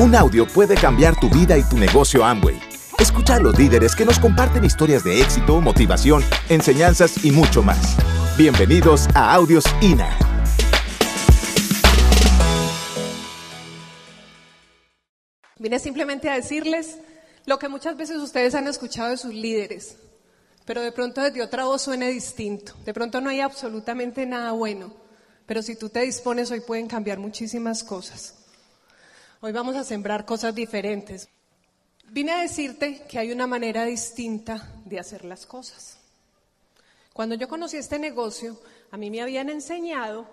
Un audio puede cambiar tu vida y tu negocio Amway. Escucha a los líderes que nos comparten historias de éxito, motivación, enseñanzas y mucho más. Bienvenidos a Audios INA. Vine simplemente a decirles lo que muchas veces ustedes han escuchado de sus líderes, pero de pronto desde otra voz suene distinto. De pronto no hay absolutamente nada bueno, pero si tú te dispones hoy pueden cambiar muchísimas cosas. Hoy vamos a sembrar cosas diferentes. Vine a decirte que hay una manera distinta de hacer las cosas. Cuando yo conocí este negocio, a mí me habían enseñado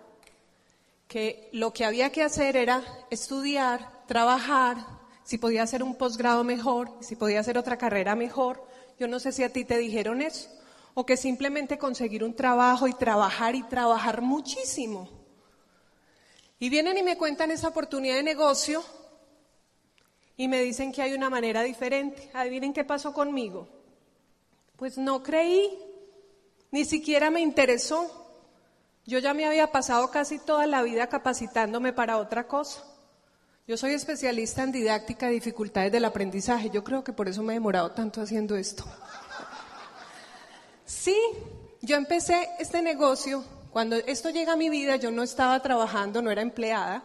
que lo que había que hacer era estudiar, trabajar, si podía hacer un posgrado mejor, si podía hacer otra carrera mejor. Yo no sé si a ti te dijeron eso, o que simplemente conseguir un trabajo y trabajar y trabajar muchísimo. Y vienen y me cuentan esa oportunidad de negocio y me dicen que hay una manera diferente. Adivinen qué pasó conmigo. Pues no creí, ni siquiera me interesó. Yo ya me había pasado casi toda la vida capacitándome para otra cosa. Yo soy especialista en didáctica y dificultades del aprendizaje. Yo creo que por eso me he demorado tanto haciendo esto. Sí, yo empecé este negocio cuando esto llega a mi vida, yo no estaba trabajando, no era empleada.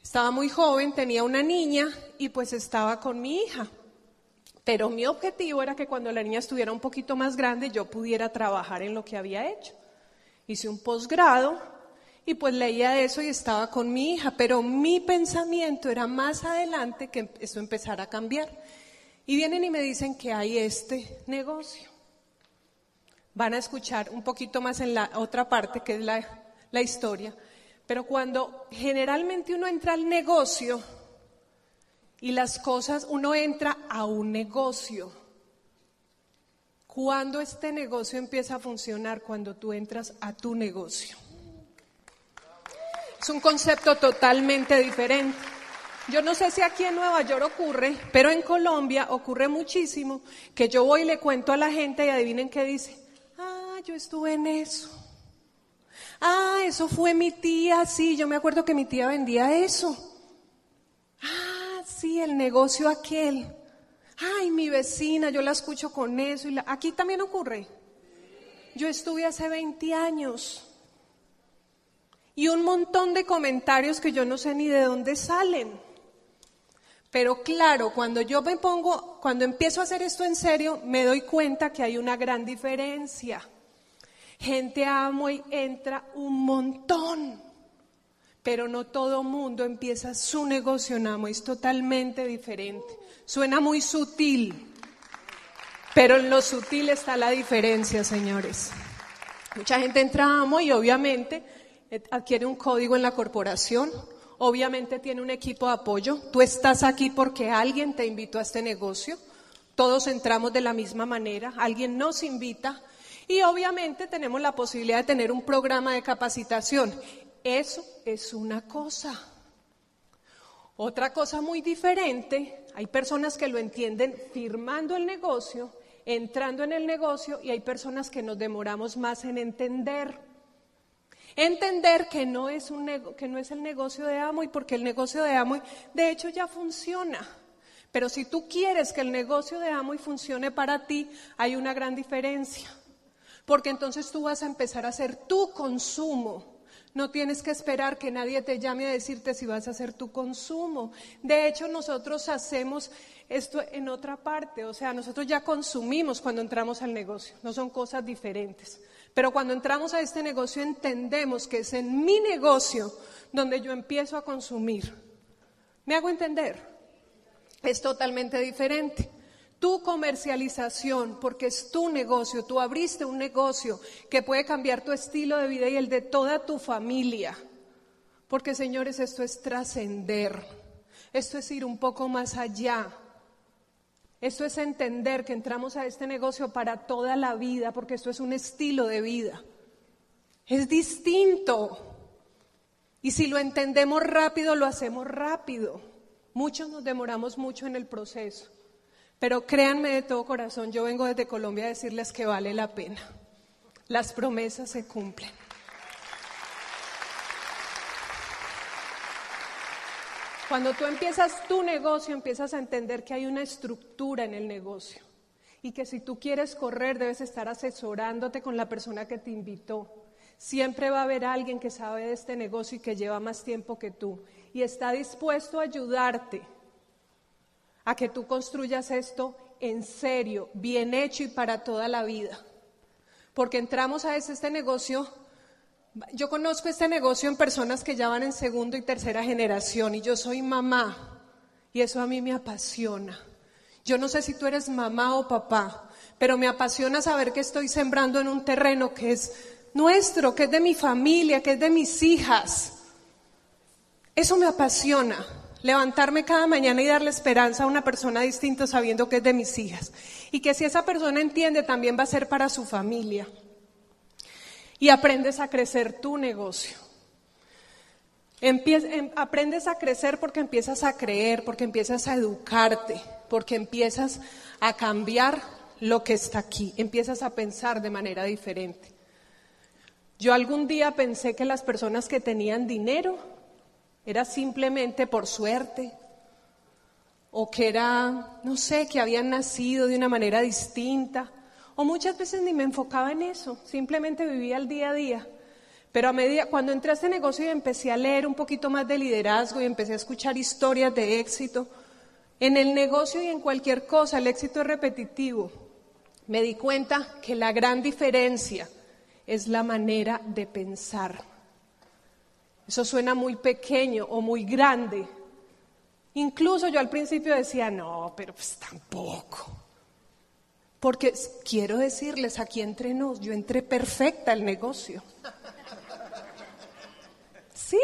Estaba muy joven, tenía una niña y pues estaba con mi hija. Pero mi objetivo era que cuando la niña estuviera un poquito más grande yo pudiera trabajar en lo que había hecho. Hice un posgrado y pues leía eso y estaba con mi hija, pero mi pensamiento era más adelante que eso empezara a cambiar. Y vienen y me dicen que hay este negocio van a escuchar un poquito más en la otra parte, que es la, la historia. Pero cuando generalmente uno entra al negocio y las cosas, uno entra a un negocio. ¿Cuándo este negocio empieza a funcionar? Cuando tú entras a tu negocio. Es un concepto totalmente diferente. Yo no sé si aquí en Nueva York ocurre, pero en Colombia ocurre muchísimo que yo voy y le cuento a la gente y adivinen qué dice yo estuve en eso. Ah, eso fue mi tía, sí, yo me acuerdo que mi tía vendía eso. Ah, sí, el negocio aquel. Ay, mi vecina, yo la escucho con eso. Y Aquí también ocurre. Yo estuve hace 20 años. Y un montón de comentarios que yo no sé ni de dónde salen. Pero claro, cuando yo me pongo, cuando empiezo a hacer esto en serio, me doy cuenta que hay una gran diferencia. Gente amo y entra un montón, pero no todo mundo empieza su negocio en amo, es totalmente diferente. Suena muy sutil, pero en lo sutil está la diferencia, señores. Mucha gente entra a amo y obviamente eh, adquiere un código en la corporación, obviamente tiene un equipo de apoyo. Tú estás aquí porque alguien te invitó a este negocio. Todos entramos de la misma manera, alguien nos invita y obviamente tenemos la posibilidad de tener un programa de capacitación. Eso es una cosa. Otra cosa muy diferente, hay personas que lo entienden firmando el negocio, entrando en el negocio y hay personas que nos demoramos más en entender. Entender que no es, el negocio de amo y porque el negocio de amo de hecho ya funciona. Pero si tú quieres que el negocio de amo y funcione para ti, hay una gran diferencia porque entonces tú vas a empezar a hacer tu consumo. No tienes que esperar que nadie te llame a decirte si vas a hacer tu consumo. De hecho, nosotros hacemos esto en otra parte, o sea, nosotros ya consumimos cuando entramos al negocio, no son cosas diferentes. Pero cuando entramos a este negocio entendemos que es en mi negocio donde yo empiezo a consumir. ¿Me hago entender? Es totalmente diferente tu comercialización, porque es tu negocio, tú abriste un negocio que puede cambiar tu estilo de vida y el de toda tu familia. Porque señores, esto es trascender, esto es ir un poco más allá. Esto es entender que entramos a este negocio para toda la vida, porque esto es un estilo de vida. Es distinto. Y si lo entendemos rápido, lo hacemos rápido. Muchos nos demoramos mucho en el proceso. Pero créanme de todo corazón, yo vengo desde Colombia a decirles que vale la pena. Las promesas se cumplen. Cuando tú empiezas tu negocio, empiezas a entender que hay una estructura en el negocio y que si tú quieres correr debes estar asesorándote con la persona que te invitó. Siempre va a haber alguien que sabe de este negocio y que lleva más tiempo que tú y está dispuesto a ayudarte a que tú construyas esto en serio, bien hecho y para toda la vida. Porque entramos a este negocio, yo conozco este negocio en personas que ya van en segundo y tercera generación y yo soy mamá y eso a mí me apasiona. Yo no sé si tú eres mamá o papá, pero me apasiona saber que estoy sembrando en un terreno que es nuestro, que es de mi familia, que es de mis hijas. Eso me apasiona levantarme cada mañana y darle esperanza a una persona distinta sabiendo que es de mis hijas. Y que si esa persona entiende, también va a ser para su familia. Y aprendes a crecer tu negocio. Em, aprendes a crecer porque empiezas a creer, porque empiezas a educarte, porque empiezas a cambiar lo que está aquí, empiezas a pensar de manera diferente. Yo algún día pensé que las personas que tenían dinero era simplemente por suerte o que era, no sé, que habían nacido de una manera distinta. O muchas veces ni me enfocaba en eso, simplemente vivía el día a día. Pero a medida, cuando entré a este negocio y empecé a leer un poquito más de liderazgo y empecé a escuchar historias de éxito, en el negocio y en cualquier cosa el éxito es repetitivo. Me di cuenta que la gran diferencia es la manera de pensar. Eso suena muy pequeño o muy grande. Incluso yo al principio decía, no, pero pues tampoco. Porque quiero decirles, aquí entre nos, yo entré perfecta al negocio. Sí,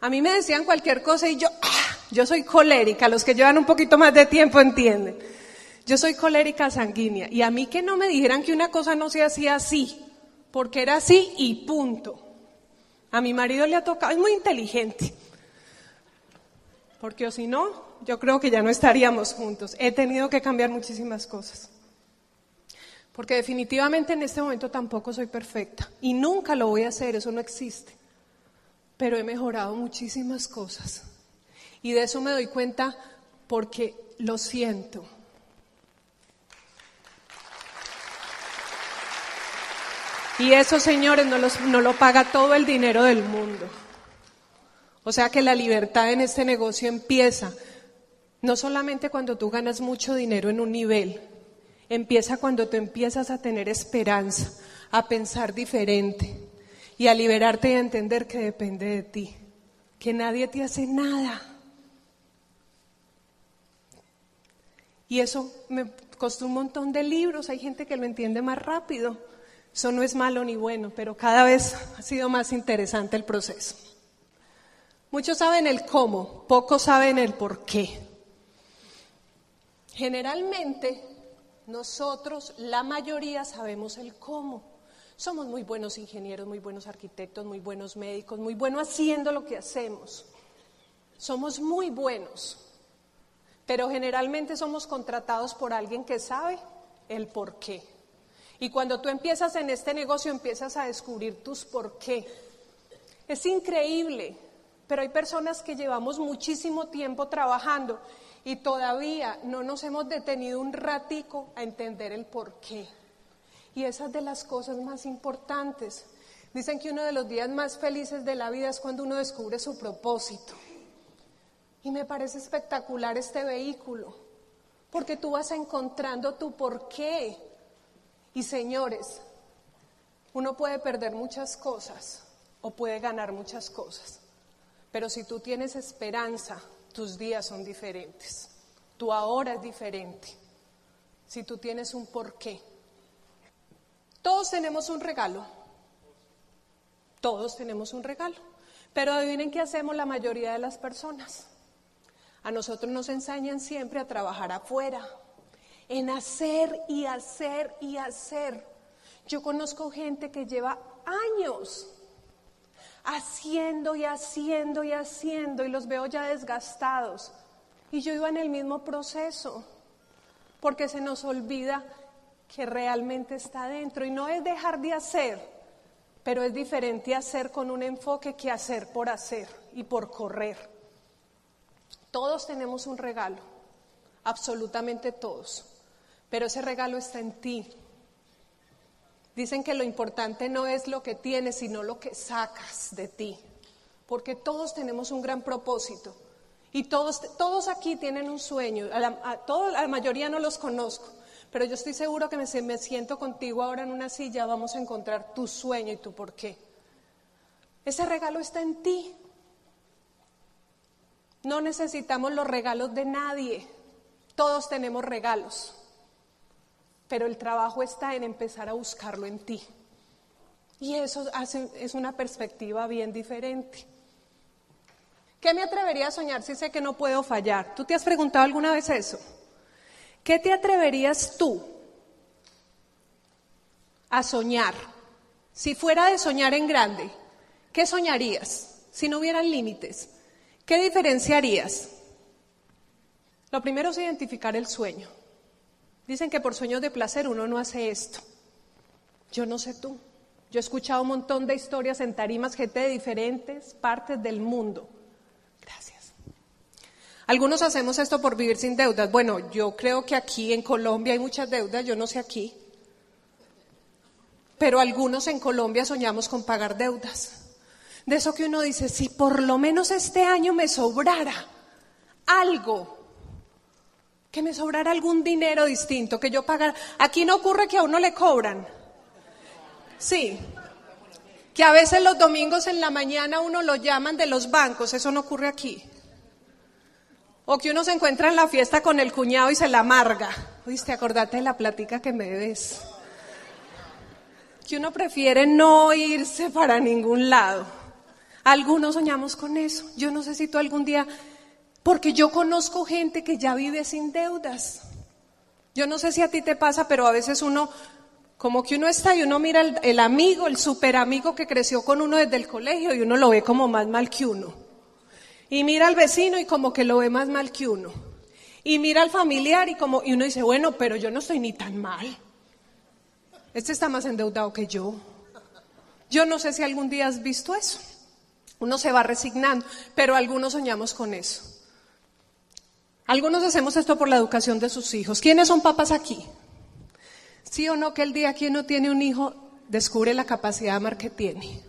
a mí me decían cualquier cosa y yo, ah, yo soy colérica, los que llevan un poquito más de tiempo entienden. Yo soy colérica sanguínea y a mí que no me dijeran que una cosa no se hacía así, porque era así y punto. A mi marido le ha tocado, es muy inteligente, porque o si no, yo creo que ya no estaríamos juntos. He tenido que cambiar muchísimas cosas. Porque definitivamente en este momento tampoco soy perfecta y nunca lo voy a hacer, eso no existe. Pero he mejorado muchísimas cosas. Y de eso me doy cuenta porque lo siento. Y eso, señores, no, no lo paga todo el dinero del mundo. O sea que la libertad en este negocio empieza no solamente cuando tú ganas mucho dinero en un nivel, empieza cuando tú empiezas a tener esperanza, a pensar diferente y a liberarte y a entender que depende de ti, que nadie te hace nada. Y eso me costó un montón de libros, hay gente que lo entiende más rápido. Eso no es malo ni bueno, pero cada vez ha sido más interesante el proceso. Muchos saben el cómo, pocos saben el por qué. Generalmente nosotros, la mayoría, sabemos el cómo. Somos muy buenos ingenieros, muy buenos arquitectos, muy buenos médicos, muy buenos haciendo lo que hacemos. Somos muy buenos, pero generalmente somos contratados por alguien que sabe el por qué. Y cuando tú empiezas en este negocio, empiezas a descubrir tus por qué. Es increíble, pero hay personas que llevamos muchísimo tiempo trabajando y todavía no nos hemos detenido un ratico a entender el por qué. Y esa es de las cosas más importantes. Dicen que uno de los días más felices de la vida es cuando uno descubre su propósito. Y me parece espectacular este vehículo, porque tú vas encontrando tu por qué. Y señores, uno puede perder muchas cosas o puede ganar muchas cosas, pero si tú tienes esperanza, tus días son diferentes, tu ahora es diferente, si tú tienes un porqué. Todos tenemos un regalo, todos tenemos un regalo, pero adivinen qué hacemos la mayoría de las personas. A nosotros nos enseñan siempre a trabajar afuera, en hacer y hacer y hacer. Yo conozco gente que lleva años haciendo y haciendo y haciendo y los veo ya desgastados. Y yo iba en el mismo proceso, porque se nos olvida que realmente está dentro. Y no es dejar de hacer, pero es diferente hacer con un enfoque que hacer por hacer y por correr. Todos tenemos un regalo, absolutamente todos, pero ese regalo está en ti. Dicen que lo importante no es lo que tienes, sino lo que sacas de ti, porque todos tenemos un gran propósito y todos, todos aquí tienen un sueño, a la, mayoría no los conozco, pero yo estoy seguro que me, me siento contigo ahora en una silla, vamos a encontrar tu sueño y tu por qué. Ese regalo está en ti. No necesitamos los regalos de nadie. Todos tenemos regalos. Pero el trabajo está en empezar a buscarlo en ti. Y eso es una perspectiva bien diferente. ¿Qué me atrevería a soñar si sé que no puedo fallar? ¿Tú te has preguntado alguna vez eso? ¿Qué te atreverías tú a soñar? Si fuera de soñar en grande, ¿qué soñarías si no hubieran límites? ¿Qué diferenciarías? Lo primero es identificar el sueño. Dicen que por sueños de placer uno no hace esto. Yo no sé tú. Yo he escuchado un montón de historias en tarimas, gente de diferentes partes del mundo. Gracias. Algunos hacemos esto por vivir sin deudas. Bueno, yo creo que aquí en Colombia hay muchas deudas, yo no sé aquí. Pero algunos en Colombia soñamos con pagar deudas. De eso que uno dice, si por lo menos este año me sobrara algo, que me sobrara algún dinero distinto, que yo pagara. Aquí no ocurre que a uno le cobran. Sí. Que a veces los domingos en la mañana uno lo llaman de los bancos, eso no ocurre aquí. O que uno se encuentra en la fiesta con el cuñado y se la amarga. Oíste, acordate de la plática que me debes. Que uno prefiere no irse para ningún lado. Algunos soñamos con eso. Yo no sé si tú algún día, porque yo conozco gente que ya vive sin deudas. Yo no sé si a ti te pasa, pero a veces uno, como que uno está y uno mira el, amigo, el super amigo que creció con uno desde el colegio y uno lo ve como más mal que uno. Y mira al vecino y como que lo ve más mal que uno. Y mira al familiar y como, y uno dice, bueno, pero yo no estoy ni tan mal. Este está más endeudado que yo. Yo no sé si algún día has visto eso. Uno se va resignando, pero algunos soñamos con eso. Algunos hacemos esto por la educación de sus hijos. ¿Quiénes son papás aquí? ¿Sí o no que el día que uno tiene un hijo descubre la capacidad de amar que tiene?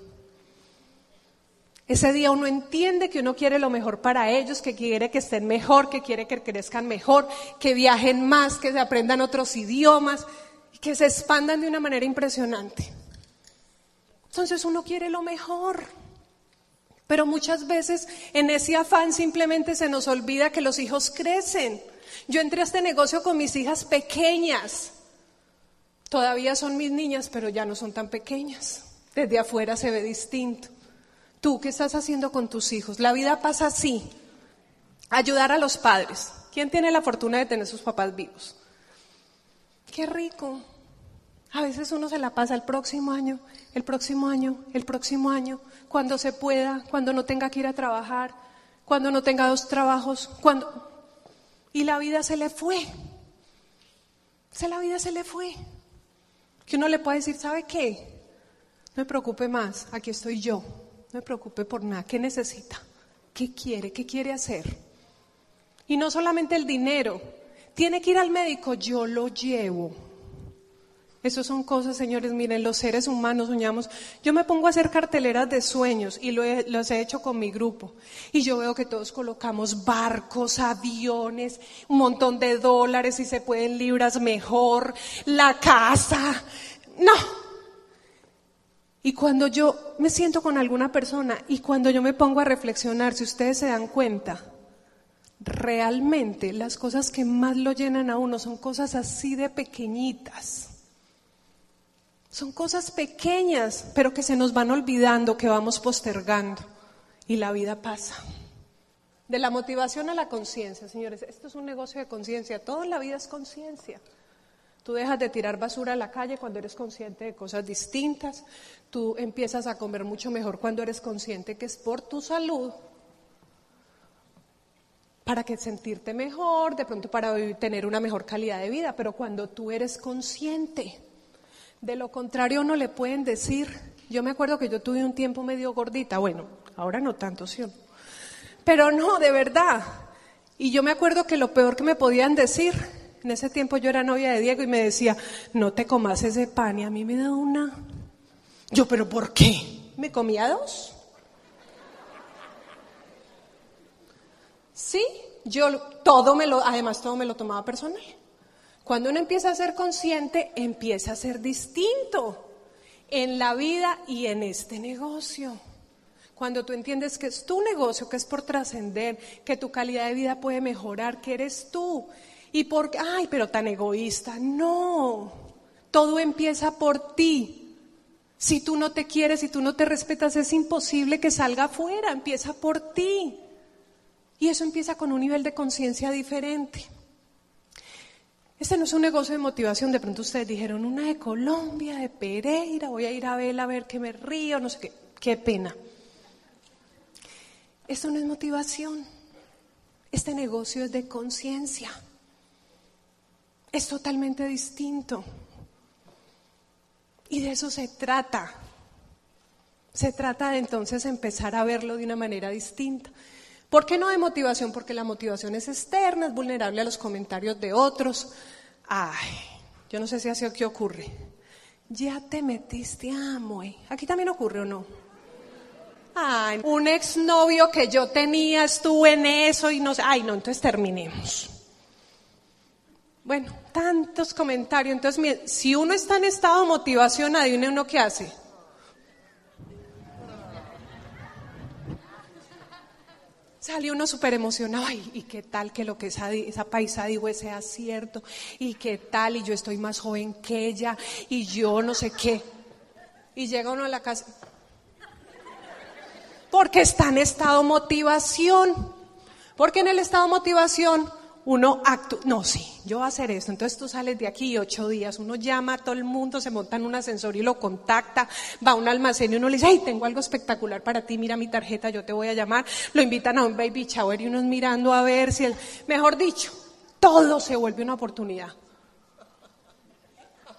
Ese día uno entiende que uno quiere lo mejor para ellos, que quiere que estén mejor, que quiere que crezcan mejor, que viajen más, que se aprendan otros idiomas, que se expandan de una manera impresionante. Entonces uno quiere lo mejor. Pero muchas veces en ese afán simplemente se nos olvida que los hijos crecen. Yo entré a este negocio con mis hijas pequeñas. Todavía son mis niñas, pero ya no son tan pequeñas. Desde afuera se ve distinto. ¿Tú qué estás haciendo con tus hijos? La vida pasa así. Ayudar a los padres. ¿Quién tiene la fortuna de tener sus papás vivos? Qué rico. A veces uno se la pasa el próximo año, el próximo año, el próximo año, cuando se pueda, cuando no tenga que ir a trabajar, cuando no tenga dos trabajos, cuando... Y la vida se le fue. Se la vida se le fue. Que uno le puede decir, ¿sabe qué? No me preocupe más, aquí estoy yo. No me preocupe por nada. ¿Qué necesita? ¿Qué quiere? ¿Qué quiere hacer? Y no solamente el dinero. Tiene que ir al médico, yo lo llevo. Eso son cosas, señores, miren, los seres humanos soñamos. Yo me pongo a hacer carteleras de sueños y lo he, los he hecho con mi grupo. Y yo veo que todos colocamos barcos, aviones, un montón de dólares, si se pueden libras mejor, la casa. No. Y cuando yo me siento con alguna persona y cuando yo me pongo a reflexionar, si ustedes se dan cuenta, realmente las cosas que más lo llenan a uno son cosas así de pequeñitas son cosas pequeñas, pero que se nos van olvidando, que vamos postergando. Y la vida pasa. De la motivación a la conciencia, señores, esto es un negocio de conciencia. Toda la vida es conciencia. Tú dejas de tirar basura a la calle cuando eres consciente de cosas distintas. Tú empiezas a comer mucho mejor cuando eres consciente que es por tu salud. Para que sentirte mejor, de pronto para tener una mejor calidad de vida. Pero cuando tú eres consciente, de lo contrario, no le pueden decir, yo me acuerdo que yo tuve un tiempo medio gordita, bueno, ahora no tanto, ¿sí? Pero no, de verdad, Y yo me acuerdo que lo peor que me podían decir, en ese tiempo yo era novia de Diego y me decía, no te comas ese pan y a mí me da una. Yo, pero ¿por qué? Me comía dos. Sí, yo todo me lo, además todo me lo tomaba personal. Cuando uno empieza a ser consciente, empieza a ser distinto en la vida y en este negocio. Cuando tú entiendes que es tu negocio, que es por trascender, que tu calidad de vida puede mejorar, que eres tú. Y porque, ay, pero tan egoísta. No, todo empieza por ti. Si tú no te quieres, si tú no te respetas, es imposible que salga afuera, empieza por ti. Y eso empieza con un nivel de conciencia diferente. Este no es un negocio de motivación, de pronto ustedes dijeron, una de Colombia, de Pereira, voy a ir a verla a ver que me río, no sé qué, qué pena. Esto no es motivación. Este negocio es de conciencia. Es totalmente distinto. Y de eso se trata. Se trata de entonces empezar a verlo de una manera distinta. ¿Por qué no de motivación? Porque la motivación es externa, es vulnerable a los comentarios de otros. Ay, yo no sé si así o qué ocurre. Ya te metiste a Aquí también ocurre o no. Ay, un exnovio que yo tenía estuvo en eso y no sé. Ay, no, entonces terminemos. Bueno, tantos comentarios. Entonces, si uno está en estado de motivación, adivine uno qué hace. Salió uno súper emocionado, ay, y qué tal que lo que esa, esa paisa dijo sea cierto, y qué tal, y yo estoy más joven que ella, y yo no sé qué. Y llega uno a la casa, porque está en estado motivación. Porque en el estado motivación uno actúa, no, sí, yo voy a hacer esto. Entonces tú sales de aquí ocho días, uno llama a todo el mundo, se monta en un ascensor y lo contacta, va a un almacén y uno le dice, ay, tengo algo espectacular para ti, mira mi tarjeta, yo te voy a llamar. Lo invitan a un baby shower y uno mirando a ver si el, mejor dicho, todo se vuelve una oportunidad.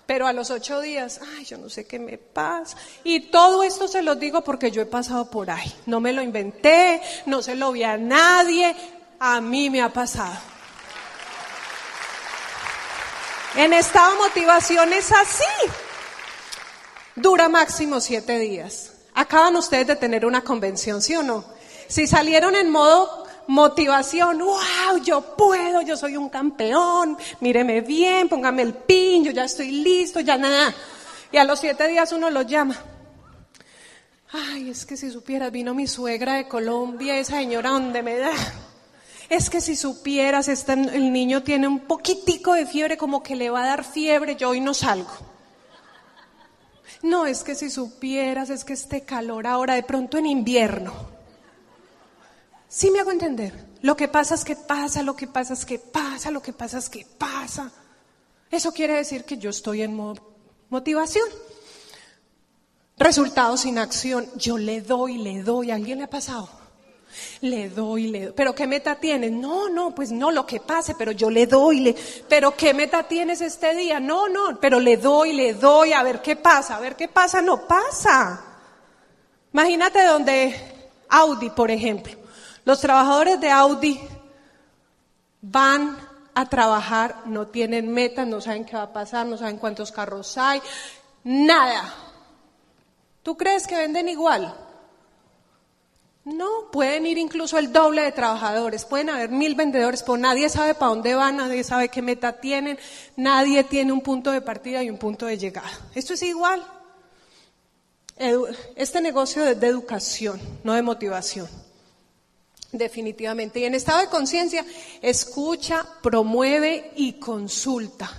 Pero a los ocho días, ay, yo no sé qué me pasa. Y todo esto se lo digo porque yo he pasado por ahí. No me lo inventé, no se lo vi a nadie, a mí me ha pasado. En esta motivación es así. Dura máximo siete días. Acaban ustedes de tener una convención, ¿sí o no? Si salieron en modo motivación, wow, yo puedo, yo soy un campeón, míreme bien, póngame el pin, yo ya estoy listo, ya nada. Y a los siete días uno lo llama. Ay, es que si supieras, vino mi suegra de Colombia, esa señora donde me da. Es que si supieras, este, el niño tiene un poquitico de fiebre, como que le va a dar fiebre, yo hoy no salgo. No, es que si supieras, es que este calor ahora de pronto en invierno. Sí me hago entender. Lo que pasa es que pasa, lo que pasa es que pasa, lo que pasa es que pasa. Eso quiere decir que yo estoy en motivación. Resultados sin acción. Yo le doy, le doy. ¿A alguien le ha pasado? Le doy, le doy. ¿Pero qué meta tienes? No, no, pues no, lo que pase, pero yo le doy, le... ¿Pero qué meta tienes este día? No, no, pero le doy, le doy, a ver qué pasa, a ver qué pasa. No pasa. Imagínate donde Audi, por ejemplo. Los trabajadores de Audi van a trabajar, no tienen metas, no saben qué va a pasar, no saben cuántos carros hay, nada. ¿Tú crees que venden igual? No, pueden ir incluso el doble de trabajadores, pueden haber mil vendedores, pero nadie sabe para dónde van, nadie sabe qué meta tienen, nadie tiene un punto de partida y un punto de llegada. Esto es igual. Este negocio es de educación, no de motivación. Definitivamente. Y en estado de conciencia, escucha, promueve y consulta.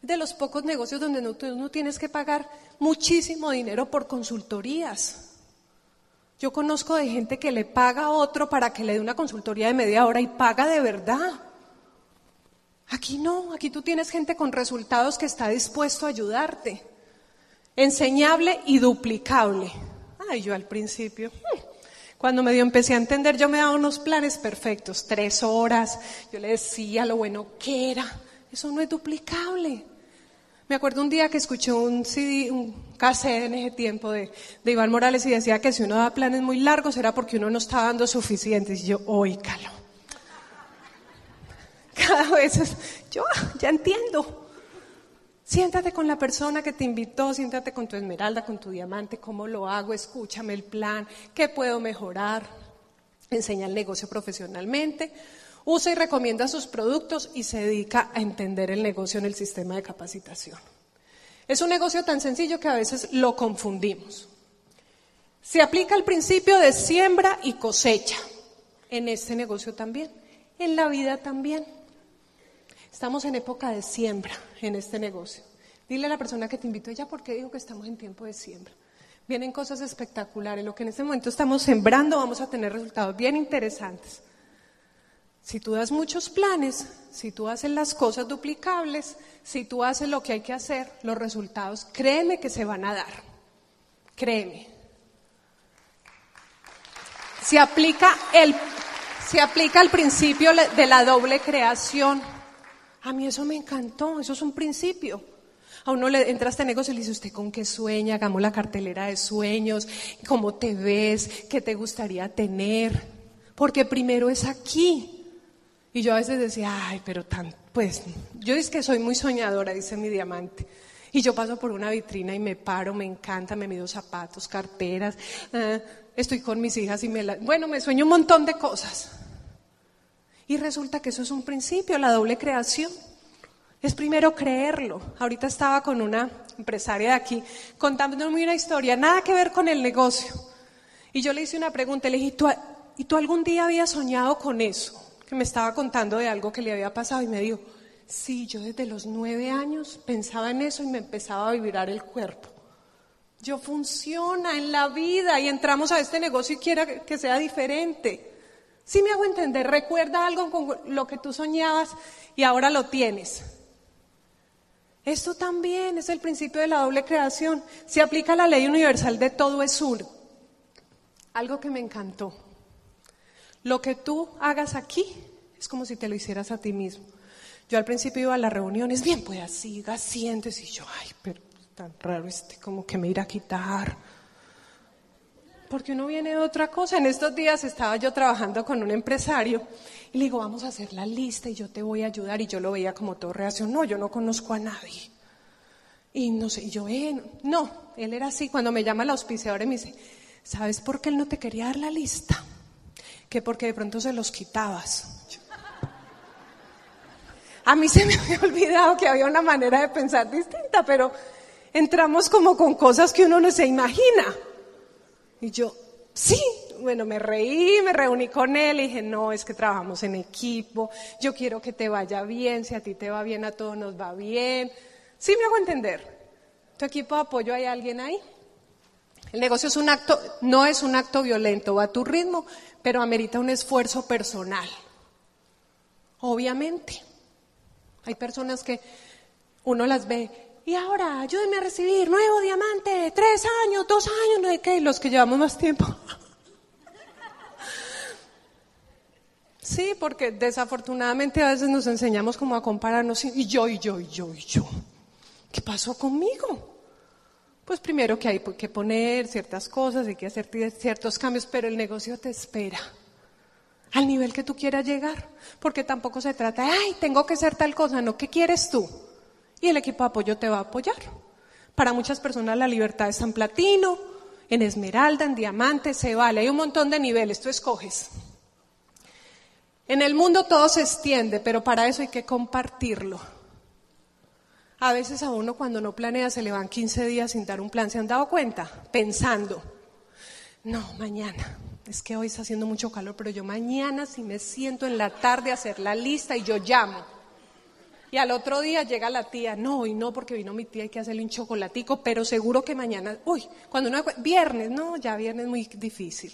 De los pocos negocios donde no, tienes que pagar muchísimo dinero por consultorías. Yo conozco de gente que le paga a otro para que le dé una consultoría de media hora y paga de verdad. Aquí no, aquí tú tienes gente con resultados que está dispuesto a ayudarte. Enseñable y duplicable. Ay, yo al principio. Hmm, cuando medio empecé a entender, yo me daba unos planes perfectos, tres horas, yo le decía lo bueno que era. Eso no es duplicable. Me acuerdo un día que escuché un CD, un cassette en ese tiempo de, de Iván Morales y decía que si uno da planes muy largos era porque uno no está dando suficientes. Y yo, oícalo. cada vez, yo ah, ya entiendo. Siéntate con la persona que te invitó, siéntate con tu esmeralda, con tu diamante, cómo lo hago, escúchame el plan, qué puedo mejorar, enseña el negocio profesionalmente, usa y recomienda sus productos y se dedica a entender el negocio en el sistema de capacitación. Es un negocio tan sencillo que a veces lo confundimos. Se aplica el principio de siembra y cosecha en este negocio también, en la vida también. Estamos en época de siembra en este negocio. Dile a la persona que te invitó, ya porque digo que estamos en tiempo de siembra. Vienen cosas espectaculares. Lo que en este momento estamos sembrando vamos a tener resultados bien interesantes. Si tú das muchos planes, si tú haces las cosas duplicables, si tú haces lo que hay que hacer, los resultados, créeme que se van a dar. Créeme. Se aplica el, aplica el principio de la doble creación. A mí eso me encantó, eso es un principio. A uno le entra a este negocio y le dice, ¿usted con qué sueña? Hagamos la cartelera de sueños, ¿cómo te ves? ¿Qué te gustaría tener? Porque primero es aquí. Y yo a veces decía, ay, pero tan, pues, yo es que soy muy soñadora, dice mi diamante. Y yo paso por una vitrina y me paro, me encanta, me mido zapatos, carteras, ah, estoy con mis hijas y me la... Bueno, me sueño un montón de cosas. Y resulta que eso es un principio, la doble creación. Es primero creerlo. Ahorita estaba con una empresaria de aquí contándome una historia, nada que ver con el negocio. Y yo le hice una pregunta, le dije, ¿y tú algún día habías soñado con eso? Que me estaba contando de algo que le había pasado y me dijo, sí, yo desde los nueve años pensaba en eso y me empezaba a vibrar el cuerpo. Yo funciona en la vida y entramos a este negocio y quiero que sea diferente. Si me hago entender, recuerda algo con lo que tú soñabas y ahora lo tienes. Esto también es el principio de la doble creación. Se aplica la ley universal de todo es uno. Algo que me encantó. Lo que tú hagas aquí es como si te lo hicieras a ti mismo. Yo al principio iba a las reuniones, bien, pues así, sientes, y yo, ay, pero tan raro este, como que me irá a quitar porque uno viene de otra cosa. En estos días estaba yo trabajando con un empresario y le digo, vamos a hacer la lista y yo te voy a ayudar. Y yo lo veía como todo reacción, no, yo no conozco a nadie. Y no sé, yo, eh, no, él era así. Cuando me llama la auspiciadora y me dice, ¿sabes por qué él no te quería dar la lista? Que porque de pronto se los quitabas. A mí se me había olvidado que había una manera de pensar distinta, pero entramos como con cosas que uno no se imagina. Y yo, sí, bueno, me reí, me reuní con él y dije, no, es que trabajamos en equipo, yo quiero que te vaya bien, si a ti te va bien, a todos nos va bien. Sí me hago entender. ¿Tu equipo de apoyo hay alguien ahí? El negocio es un acto, no es un acto violento, va a tu ritmo, pero amerita un esfuerzo personal. Obviamente. Hay personas que uno las ve y ahora, ayúdenme a recibir nuevo diamante, tres años, dos años, no sé qué, los que llevamos más tiempo. Sí, porque desafortunadamente a veces nos enseñamos como a compararnos y yo, y yo, y yo, y yo. ¿Qué pasó conmigo? Pues primero que hay que poner ciertas cosas, hay que hacer ciertos cambios, pero el negocio te espera al nivel que tú quieras llegar, porque tampoco se trata, ay, tengo que ser tal cosa, no, ¿qué quieres tú? y el equipo de apoyo te va a apoyar. Para muchas personas la libertad es en platino, en esmeralda, en diamante, se vale. Hay un montón de niveles, tú escoges. En el mundo todo se extiende, pero para eso hay que compartirlo. A veces a uno cuando no planea se le van 15 días sin dar un plan. ¿Se han dado cuenta? Pensando, no, mañana. Es que hoy está haciendo mucho calor, pero yo mañana si me siento en la tarde a hacer la lista y yo llamo. Y al otro día llega la tía, no, y no, porque vino mi tía, hay que hacerle un chocolatico, pero seguro que mañana, uy, cuando uno, viernes, no, ya viernes es muy difícil.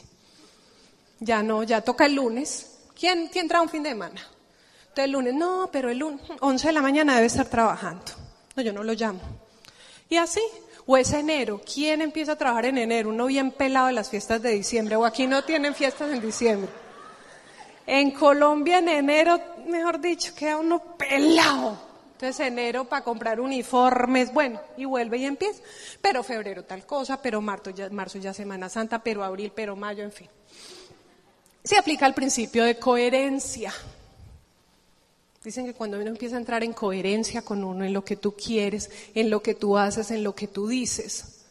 Ya no, ya toca el lunes. ¿Quién, quién trae un fin de semana? Entonces el lunes, no, pero el lunes, 11 de la mañana debe estar trabajando. No, yo no lo llamo. Y así, o es enero. ¿Quién empieza a trabajar en enero? Uno bien pelado de las fiestas de diciembre, o aquí no tienen fiestas en diciembre. En Colombia en enero, mejor dicho, queda uno pelado. Entonces enero para comprar uniformes, bueno, y vuelve y empieza. Pero febrero tal cosa, pero marzo ya, marzo ya Semana Santa, pero abril, pero mayo, en fin. Se aplica el principio de coherencia. Dicen que cuando uno empieza a entrar en coherencia con uno, en lo que tú quieres, en lo que tú haces, en lo que tú dices,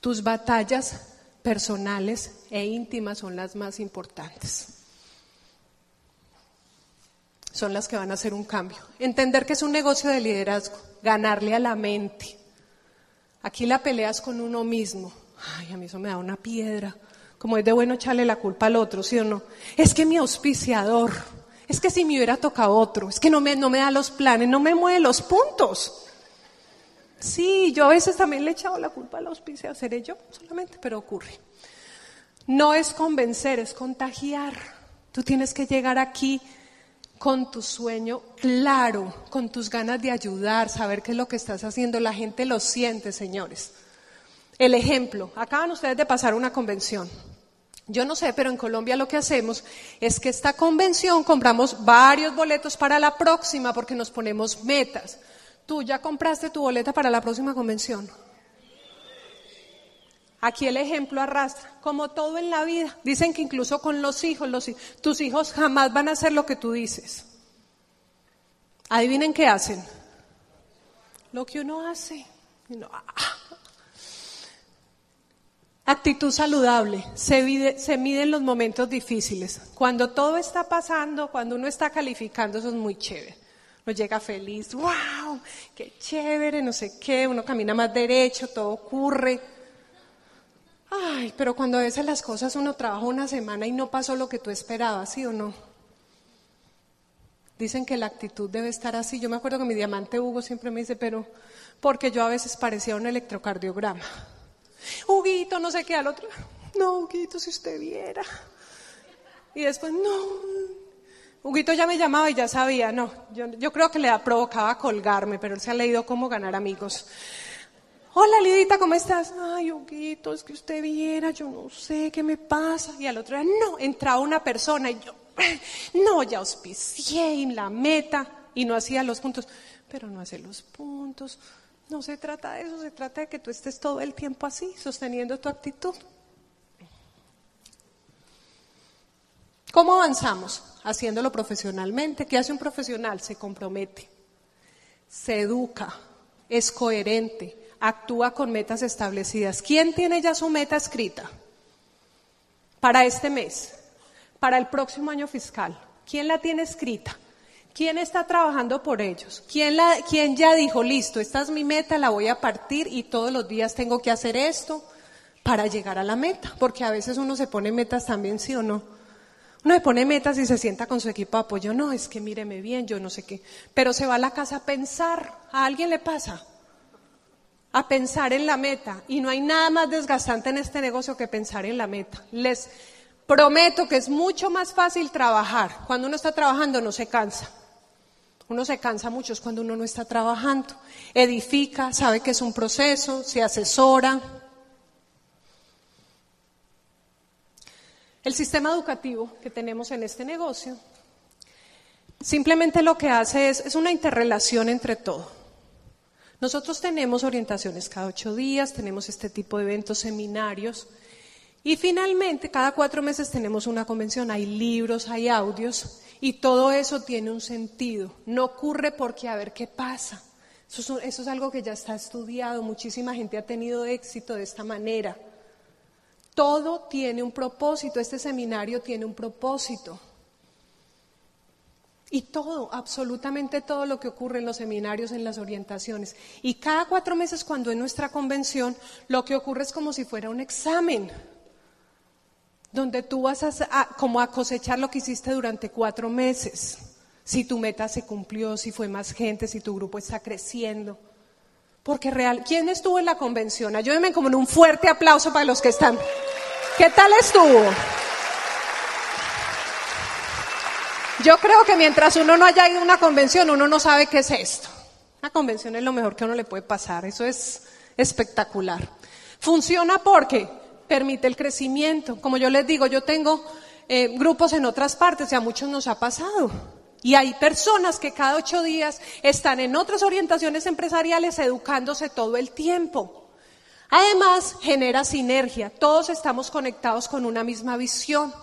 tus batallas personales e íntimas son las más importantes. Son las que van a hacer un cambio. Entender que es un negocio de liderazgo, ganarle a la mente. Aquí la peleas con uno mismo. Ay, a mí eso me da una piedra. Como es de bueno echarle la culpa al otro, ¿sí o no? Es que mi auspiciador es que si me hubiera tocado otro, es que no me, da los planes, no me mueve los puntos. Sí, yo a veces también le he echado la culpa a la auspicia, seré yo solamente, pero ocurre. No es convencer, es contagiar. Tú tienes que llegar aquí con tu sueño claro, con tus ganas de ayudar, saber qué es lo que estás haciendo. La gente lo siente, señores. El ejemplo, acaban ustedes de pasar una convención. Yo no sé, pero en Colombia lo que hacemos es que esta convención compramos varios boletos para la próxima porque nos ponemos metas. ¿Tú ya compraste tu boleta para la próxima convención? Aquí el ejemplo arrastra, como todo en la vida. Dicen que incluso con los hijos, los, tus hijos jamás van a hacer lo que tú dices. Adivinen qué hacen. Lo que uno hace. Ah, Actitud saludable. Se, mide, se en los momentos difíciles. Cuando todo está pasando, cuando uno está calificando, eso es muy chévere. Uno llega feliz, wow, qué chévere, no sé qué, uno camina más derecho, todo ocurre. Ay, pero cuando a veces las cosas uno trabaja una semana y no pasó lo que tú esperabas, ¿sí o no? Dicen que la actitud debe estar así. Yo me acuerdo que mi diamante Hugo siempre me dice, pero porque yo a veces parecía un electrocardiograma. Huguito, no sé qué, al otro, no, Huguito, si usted viera. Y después, no. Huguito ya me llamaba y ya sabía, no, yo, yo creo que le provocaba colgarme, pero él se ha leído cómo ganar amigos. Hola Lidita, ¿cómo estás? Ay, Huguito, es que usted viera, yo no sé qué me pasa. Y al otro día, no, entraba una persona y yo, no, ya auspicié en la meta y no hacía los puntos, pero no hace los puntos, no se trata de eso, se trata de que tú estés todo el tiempo así, sosteniendo tu actitud. ¿Cómo avanzamos? Haciéndolo profesionalmente. ¿Qué hace un profesional? Se compromete, se educa, es coherente, actúa con metas establecidas. ¿Quién tiene ya su meta escrita? Para este mes, para el próximo año fiscal. ¿Quién la tiene escrita? ¿Quién está trabajando por ellos? ¿Quién, la, ¿Quién ya dijo, listo, esta es mi meta, la voy a partir y todos los días tengo que hacer esto para llegar a la meta? Porque a veces uno se pone metas también, sí o no. Uno se pone metas y se sienta con su equipo de apoyo. No, es que míreme bien, yo no sé qué. Pero se va a la casa a pensar. ¿A alguien le pasa? A pensar en la meta. Y no hay nada más desgastante en este negocio que pensar en la meta. Les prometo que es mucho más fácil trabajar. Cuando uno está trabajando no se cansa. Uno se cansa mucho es cuando uno no está trabajando. Edifica, sabe que es un proceso, se asesora. El sistema educativo que tenemos en este negocio simplemente lo que hace es, es una interrelación entre todo. Nosotros tenemos orientaciones cada ocho días, tenemos este tipo de eventos, seminarios, y finalmente cada cuatro meses tenemos una convención, hay libros, hay audios, y todo eso tiene un sentido. No ocurre porque a ver qué pasa. Eso es, algo que ya está estudiado. Muchísima gente ha tenido éxito de esta manera. Todo tiene un propósito. Este seminario tiene un propósito. Y todo, absolutamente todo lo que ocurre en los seminarios, en las orientaciones. Y cada cuatro meses, cuando en nuestra convención, lo que ocurre es como si fuera un examen donde tú vas a, como a cosechar lo que hiciste durante cuatro meses, si tu meta se cumplió, si fue más gente, si tu grupo está creciendo. Porque real, ¿quién estuvo en la convención? Ayúdenme como en un fuerte aplauso para los que están. ¿Qué tal estuvo? Yo creo que mientras uno no haya ido a una convención, uno no sabe qué es esto. Una convención es lo mejor que a uno le puede pasar, eso es espectacular. Funciona porque permite el crecimiento. Como yo les digo, yo tengo eh, grupos en otras partes y a muchos nos ha pasado. Y hay personas que cada ocho días están en otras orientaciones empresariales educándose todo el tiempo. Además, genera sinergia. Todos estamos conectados con una misma visión.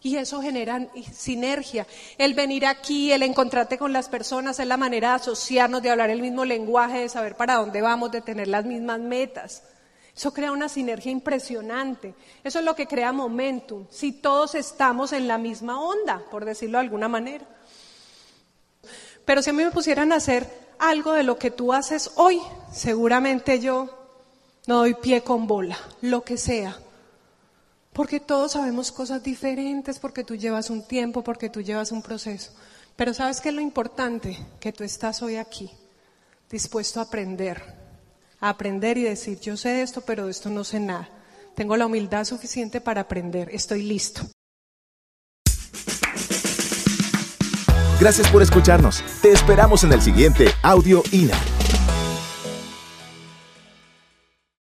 Y eso genera sinergia. El venir aquí, el encontrarte con las personas, es la manera de asociarnos, de hablar el mismo lenguaje, de saber para dónde vamos, de tener las mismas metas. Eso crea una sinergia impresionante. Eso es lo que crea momentum. Si todos estamos en la misma onda, por decirlo de alguna manera. Pero si a mí me pusieran a hacer algo de lo que tú haces hoy, seguramente yo no doy pie con bola, lo que sea. Porque todos sabemos cosas diferentes, porque tú llevas un tiempo, porque tú llevas un proceso. Pero ¿sabes qué es lo importante? Que tú estás hoy aquí, dispuesto a aprender, aprender y decir, yo sé esto, pero de esto no sé nada. Tengo la humildad suficiente para aprender, estoy listo. Gracias por escucharnos. Te esperamos en el siguiente Audio INA.